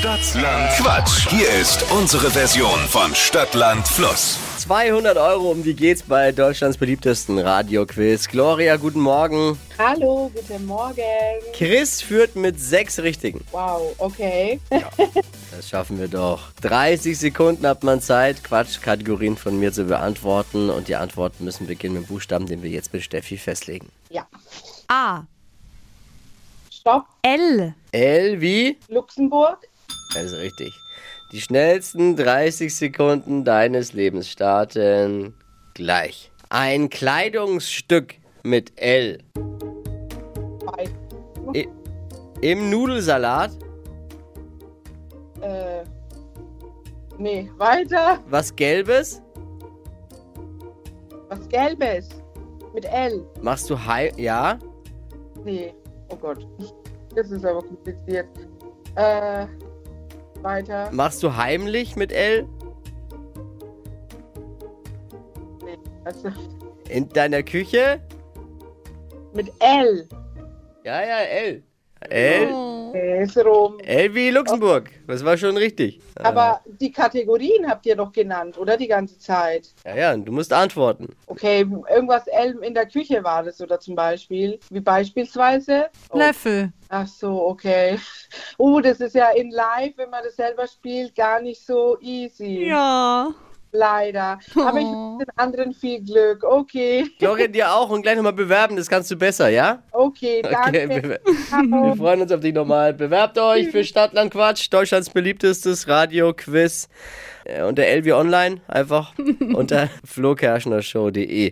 Stadtland Quatsch. Hier ist unsere Version von Stadtland Fluss. 200 Euro, um die geht's bei Deutschlands beliebtesten Radioquiz. Gloria, guten Morgen. Hallo, guten Morgen. Chris führt mit sechs Richtigen. Wow, okay. Das schaffen wir doch. 30 Sekunden hat man Zeit, Quatschkategorien von mir zu beantworten. Und die Antworten müssen beginnen mit dem Buchstaben, den wir jetzt mit Steffi festlegen. Ja. A. Stopp. L. L wie? Luxemburg. Das ist richtig. Die schnellsten 30 Sekunden deines Lebens starten gleich. Ein Kleidungsstück mit L. I Im Nudelsalat. äh, nee, weiter. Was Gelbes? Was Gelbes. Mit L. Machst du Hai. Ja? Nee. Oh Gott. Das ist aber kompliziert. Äh, weiter. Machst du heimlich mit L? Nee. Also, In deiner Küche? mit L. Ja, ja, L. L. Nee, ist rum. L wie Luxemburg. Das war schon richtig. Aber die Kategorien habt ihr doch genannt, oder? Die ganze Zeit. Ja, ja, du musst antworten. Okay, irgendwas in der Küche war das, oder zum Beispiel? Wie beispielsweise? Oh. Löffel. Ach so, okay. Oh, das ist ja in live, wenn man das selber spielt, gar nicht so easy. Ja. Leider. Aber ich Oh. wünsche den anderen viel Glück. Okay. Gloria, dir auch und gleich nochmal bewerben, das kannst du besser, ja? Okay, danke. Okay, wir, wir freuen uns auf dich nochmal. Bewerbt euch für Stadtland Quatsch, Deutschlands beliebtestes Radio-Quiz. Äh, Unter Elvi Online, einfach unter flokerschnershow.de.